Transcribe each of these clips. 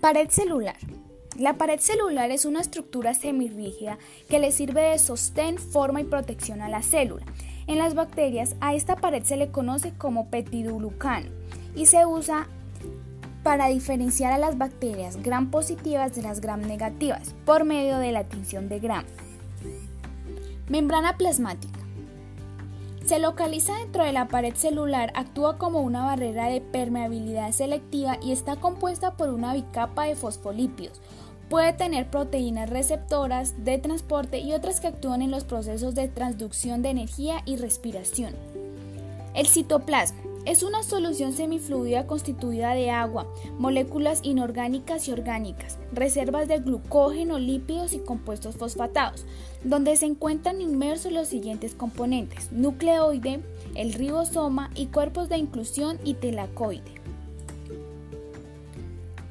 Pared celular. La pared celular es una estructura semirrígida que le sirve de sostén, forma y protección a la célula. En las bacterias a esta pared se le conoce como petidulucano y se usa para diferenciar a las bacterias gram positivas de las gram negativas por medio de la tinción de gram. Membrana plasmática. Se localiza dentro de la pared celular, actúa como una barrera de permeabilidad selectiva y está compuesta por una bicapa de fosfolípidos. Puede tener proteínas receptoras de transporte y otras que actúan en los procesos de transducción de energía y respiración. El citoplasma. Es una solución semifluida constituida de agua, moléculas inorgánicas y orgánicas, reservas de glucógeno, lípidos y compuestos fosfatados, donde se encuentran inmersos los siguientes componentes, nucleoide, el ribosoma y cuerpos de inclusión y telacoide.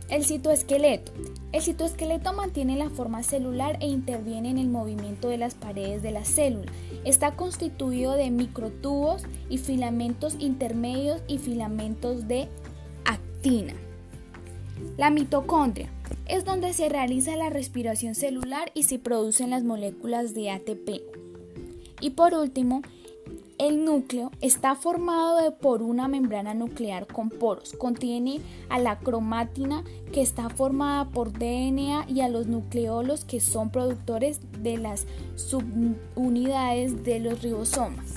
El citoesqueleto. El citoesqueleto mantiene la forma celular e interviene en el movimiento de las paredes de la célula. Está constituido de microtubos y filamentos intermedios y filamentos de actina. La mitocondria es donde se realiza la respiración celular y se producen las moléculas de ATP. Y por último, el núcleo está formado por una membrana nuclear con poros. Contiene a la cromatina que está formada por DNA y a los nucleolos que son productores de las subunidades de los ribosomas.